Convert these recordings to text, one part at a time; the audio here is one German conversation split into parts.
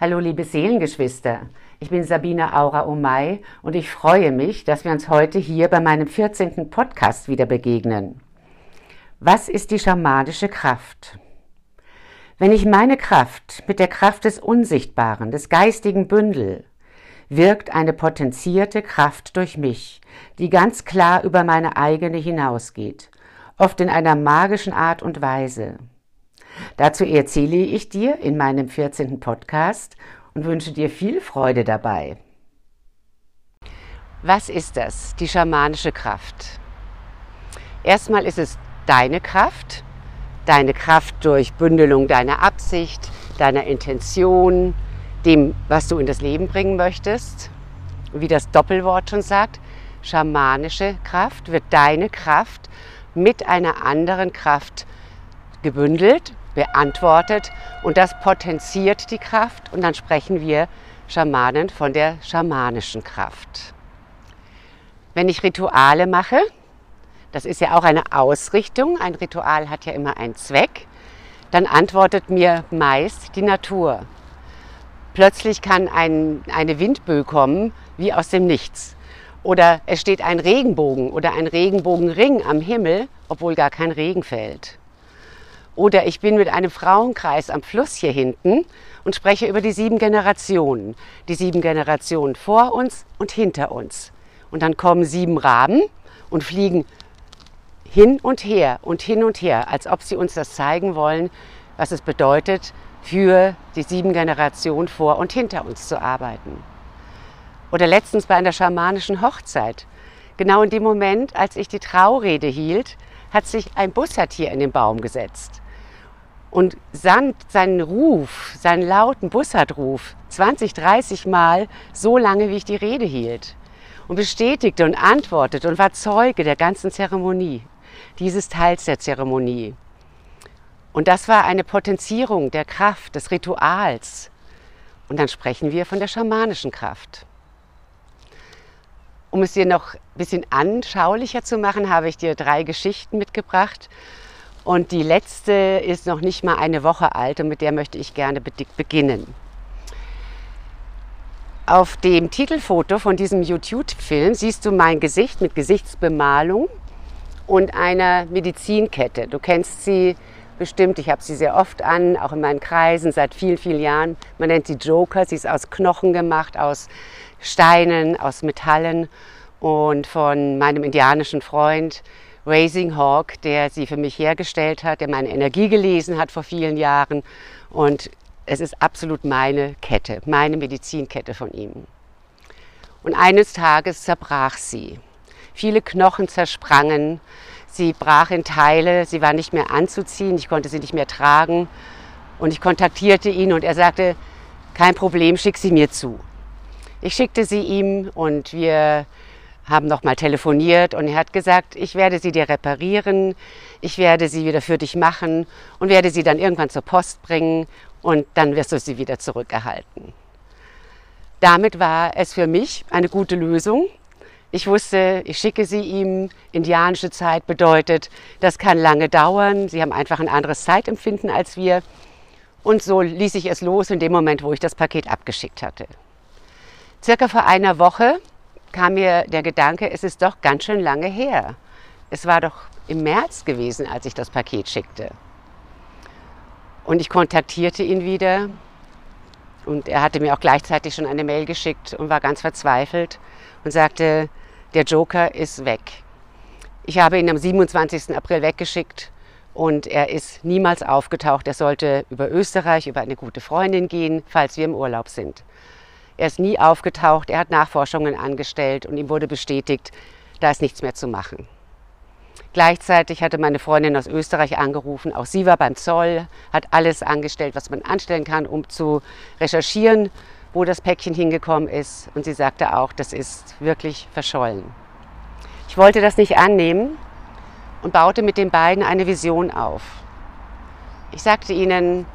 Hallo liebe Seelengeschwister, ich bin Sabine Aura Omay und ich freue mich, dass wir uns heute hier bei meinem 14. Podcast wieder begegnen. Was ist die schamanische Kraft? Wenn ich meine Kraft mit der Kraft des Unsichtbaren, des geistigen Bündel, wirkt eine potenzierte Kraft durch mich, die ganz klar über meine eigene hinausgeht, oft in einer magischen Art und Weise. Dazu erzähle ich dir in meinem 14. Podcast und wünsche dir viel Freude dabei. Was ist das, die schamanische Kraft? Erstmal ist es deine Kraft, deine Kraft durch Bündelung deiner Absicht, deiner Intention, dem, was du in das Leben bringen möchtest. Wie das Doppelwort schon sagt, schamanische Kraft wird deine Kraft mit einer anderen Kraft gebündelt, beantwortet und das potenziert die Kraft und dann sprechen wir Schamanen von der schamanischen Kraft. Wenn ich Rituale mache, das ist ja auch eine Ausrichtung, ein Ritual hat ja immer einen Zweck, dann antwortet mir meist die Natur. Plötzlich kann ein, eine Windböe kommen, wie aus dem Nichts. Oder es steht ein Regenbogen oder ein Regenbogenring am Himmel, obwohl gar kein Regen fällt. Oder ich bin mit einem Frauenkreis am Fluss hier hinten und spreche über die sieben Generationen. Die sieben Generationen vor uns und hinter uns. Und dann kommen sieben Raben und fliegen hin und her und hin und her, als ob sie uns das zeigen wollen, was es bedeutet, für die sieben Generationen vor und hinter uns zu arbeiten. Oder letztens bei einer schamanischen Hochzeit. Genau in dem Moment, als ich die Traurede hielt, hat sich ein Bussard in den Baum gesetzt und sandt seinen Ruf, seinen lauten Bussardruf 20, 30 Mal so lange, wie ich die Rede hielt und bestätigte und antwortete und war Zeuge der ganzen Zeremonie dieses Teils der Zeremonie. Und das war eine Potenzierung der Kraft, des Rituals. Und dann sprechen wir von der schamanischen Kraft. Um es dir noch ein bisschen anschaulicher zu machen, habe ich dir drei Geschichten mitgebracht. Und die letzte ist noch nicht mal eine Woche alt und mit der möchte ich gerne beginnen. Auf dem Titelfoto von diesem YouTube-Film siehst du mein Gesicht mit Gesichtsbemalung und einer Medizinkette. Du kennst sie bestimmt, ich habe sie sehr oft an, auch in meinen Kreisen seit vielen, vielen Jahren. Man nennt sie Joker, sie ist aus Knochen gemacht, aus Steinen, aus Metallen und von meinem indianischen Freund Raising Hawk, der sie für mich hergestellt hat, der meine Energie gelesen hat vor vielen Jahren und es ist absolut meine Kette, meine Medizinkette von ihm. Und eines Tages zerbrach sie. Viele Knochen zersprangen. Sie brach in Teile. Sie war nicht mehr anzuziehen. Ich konnte sie nicht mehr tragen. Und ich kontaktierte ihn und er sagte, kein Problem, schick sie mir zu. Ich schickte sie ihm und wir haben nochmal telefoniert und er hat gesagt, ich werde sie dir reparieren, ich werde sie wieder für dich machen und werde sie dann irgendwann zur Post bringen und dann wirst du sie wieder zurückerhalten. Damit war es für mich eine gute Lösung. Ich wusste, ich schicke sie ihm. Indianische Zeit bedeutet, das kann lange dauern. Sie haben einfach ein anderes Zeitempfinden als wir. Und so ließ ich es los in dem Moment, wo ich das Paket abgeschickt hatte. Circa vor einer Woche kam mir der Gedanke, es ist doch ganz schön lange her. Es war doch im März gewesen, als ich das Paket schickte. Und ich kontaktierte ihn wieder und er hatte mir auch gleichzeitig schon eine Mail geschickt und war ganz verzweifelt und sagte, der Joker ist weg. Ich habe ihn am 27. April weggeschickt und er ist niemals aufgetaucht. Er sollte über Österreich, über eine gute Freundin gehen, falls wir im Urlaub sind. Er ist nie aufgetaucht, er hat Nachforschungen angestellt und ihm wurde bestätigt, da ist nichts mehr zu machen. Gleichzeitig hatte meine Freundin aus Österreich angerufen, auch sie war beim Zoll, hat alles angestellt, was man anstellen kann, um zu recherchieren wo das Päckchen hingekommen ist. Und sie sagte auch, das ist wirklich verschollen. Ich wollte das nicht annehmen und baute mit den beiden eine Vision auf. Ich sagte ihnen,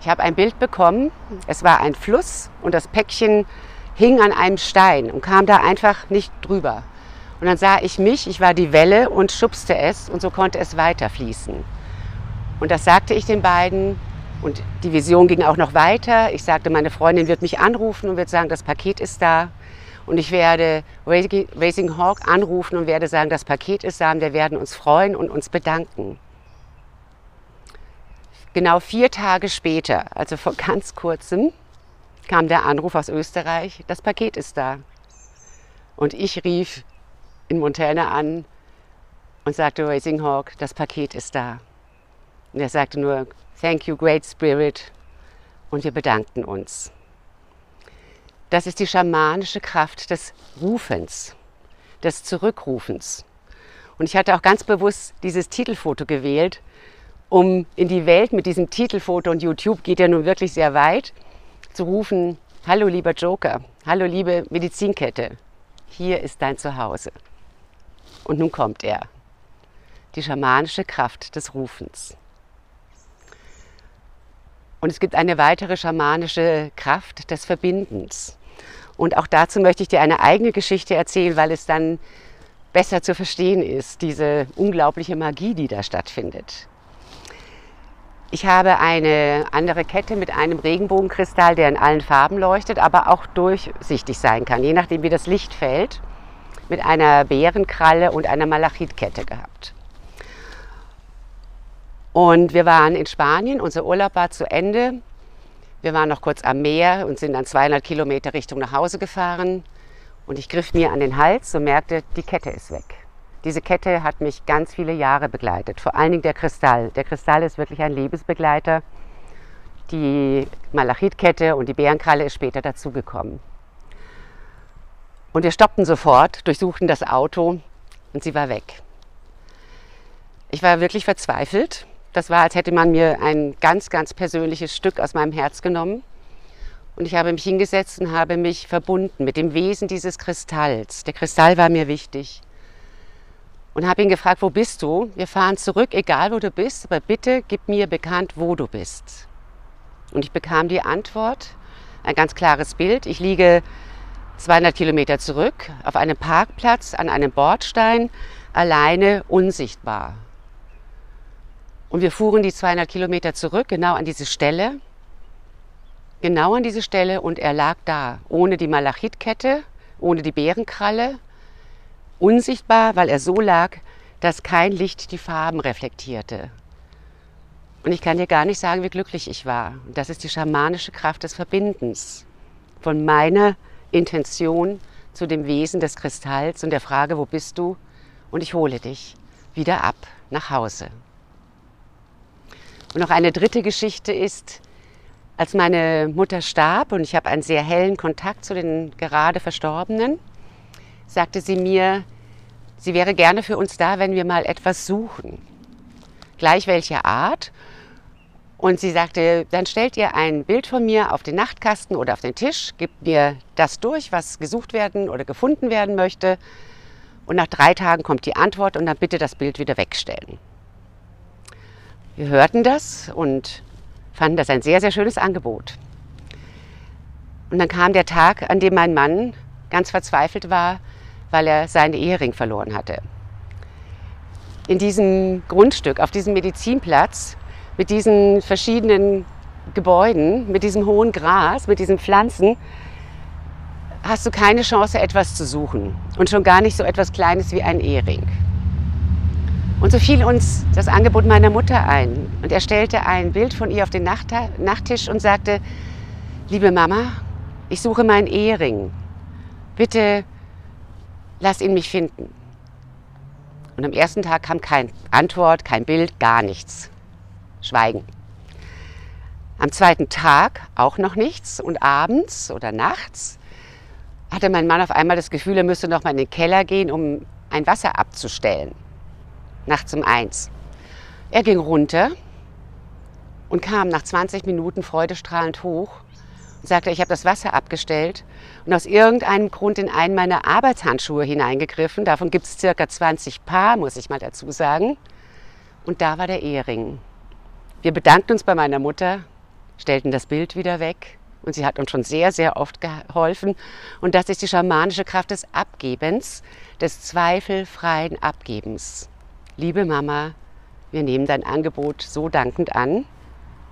ich habe ein Bild bekommen, es war ein Fluss und das Päckchen hing an einem Stein und kam da einfach nicht drüber. Und dann sah ich mich, ich war die Welle und schubste es und so konnte es weiterfließen. Und das sagte ich den beiden Und die Vision ging auch noch weiter. Ich sagte, meine Freundin wird mich anrufen und wird sagen, das Paket ist da. Und ich werde Racing Hawk anrufen und werde sagen, das Paket ist da und wir werden uns freuen und uns bedanken. Genau vier Tage später, also vor ganz kurzem, kam der Anruf aus Österreich, das Paket ist da. Und ich rief in Montana an und sagte Racing Hawk, das Paket ist da. Und er sagte nur, Thank you, Great Spirit. Und wir bedankten uns. Das ist die schamanische Kraft des Rufens, des Zurückrufens. Und ich hatte auch ganz bewusst dieses Titelfoto gewählt, um in die Welt mit diesem Titelfoto und YouTube geht ja nun wirklich sehr weit, zu rufen, hallo lieber Joker, hallo liebe Medizinkette, hier ist dein Zuhause. Und nun kommt er, die schamanische Kraft des Rufens. Und es gibt eine weitere schamanische Kraft des Verbindens. Und auch dazu möchte ich dir eine eigene Geschichte erzählen, weil es dann besser zu verstehen ist, diese unglaubliche Magie, die da stattfindet. Ich habe eine andere Kette mit einem Regenbogenkristall, der in allen Farben leuchtet, aber auch durchsichtig sein kann, je nachdem wie das Licht fällt, mit einer Bärenkralle und einer Malachitkette gehabt. Und wir waren in Spanien, unser Urlaub war zu Ende. Wir waren noch kurz am Meer und sind dann 200 Kilometer Richtung nach Hause gefahren. Und ich griff mir an den Hals und merkte, die Kette ist weg. Diese Kette hat mich ganz viele Jahre begleitet, vor allen Dingen der Kristall. Der Kristall ist wirklich ein Lebensbegleiter. Die Malachitkette und die Bärenkralle ist später dazugekommen. Und wir stoppten sofort, durchsuchten das Auto und sie war weg. Ich war wirklich verzweifelt das war, als hätte man mir ein ganz, ganz persönliches Stück aus meinem Herz genommen. Und ich habe mich hingesetzt und habe mich verbunden mit dem Wesen dieses Kristalls. Der Kristall war mir wichtig. Und habe ihn gefragt, wo bist du? Wir fahren zurück, egal wo du bist, aber bitte gib mir bekannt, wo du bist. Und ich bekam die Antwort, ein ganz klares Bild. Ich liege 200 Kilometer zurück auf einem Parkplatz an einem Bordstein, alleine unsichtbar. Und wir fuhren die 200 Kilometer zurück, genau an diese Stelle. Genau an diese Stelle und er lag da, ohne die Malachitkette, ohne die Bärenkralle, unsichtbar, weil er so lag, dass kein Licht die Farben reflektierte. Und ich kann dir gar nicht sagen, wie glücklich ich war. Und das ist die schamanische Kraft des Verbindens von meiner Intention zu dem Wesen des Kristalls und der Frage, wo bist du? Und ich hole dich wieder ab nach Hause. Und noch eine dritte Geschichte ist, als meine Mutter starb und ich habe einen sehr hellen Kontakt zu den gerade Verstorbenen, sagte sie mir, sie wäre gerne für uns da, wenn wir mal etwas suchen. Gleich welche Art. Und sie sagte, dann stellt ihr ein Bild von mir auf den Nachtkasten oder auf den Tisch, gebt mir das durch, was gesucht werden oder gefunden werden möchte. Und nach drei Tagen kommt die Antwort und dann bitte das Bild wieder wegstellen. Wir hörten das und fanden das ein sehr, sehr schönes Angebot. Und dann kam der Tag, an dem mein Mann ganz verzweifelt war, weil er seinen Ehering verloren hatte. In diesem Grundstück, auf diesem Medizinplatz, mit diesen verschiedenen Gebäuden, mit diesem hohen Gras, mit diesen Pflanzen, hast du keine Chance, etwas zu suchen. Und schon gar nicht so etwas Kleines wie ein Ehering. Und so fiel uns das Angebot meiner Mutter ein. Und er stellte ein Bild von ihr auf den Nachttisch und sagte, liebe Mama, ich suche meinen Ehering. Bitte lass ihn mich finden. Und am ersten Tag kam keine Antwort, kein Bild, gar nichts. Schweigen. Am zweiten Tag auch noch nichts und abends oder nachts hatte mein Mann auf einmal das Gefühl, er müsste noch mal in den Keller gehen, um ein Wasser abzustellen nachts um eins. Er ging runter und kam nach 20 Minuten freudestrahlend hoch sagte, ich habe das Wasser abgestellt und aus irgendeinem Grund in einen meiner Arbeitshandschuhe hineingegriffen. Davon gibt es circa 20 Paar, muss ich mal dazu sagen. Und da war der Ehering. Wir bedankten uns bei meiner Mutter, stellten das Bild wieder weg und sie hat uns schon sehr, sehr oft geholfen. Und das ist die schamanische Kraft des Abgebens, des zweifelfreien Abgebens liebe Mama, wir nehmen dein Angebot so dankend an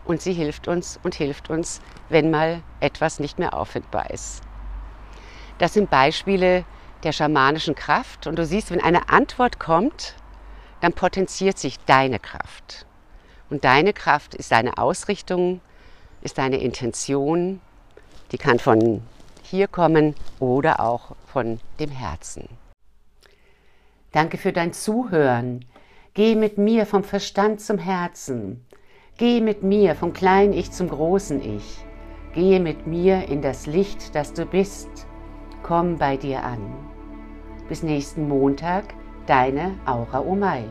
und sie hilft uns und hilft uns, wenn mal etwas nicht mehr auffindbar ist. Das sind Beispiele der schamanischen Kraft und du siehst, wenn eine Antwort kommt, dann potenziert sich deine Kraft. Und deine Kraft ist deine Ausrichtung, ist deine Intention, die kann von hier kommen oder auch von dem Herzen. Danke für dein Zuhören. Geh mit mir vom Verstand zum Herzen. Geh mit mir vom kleinen Ich zum großen Ich. Gehe mit mir in das Licht, das du bist. Komm bei dir an. Bis nächsten Montag, deine Aura Omai.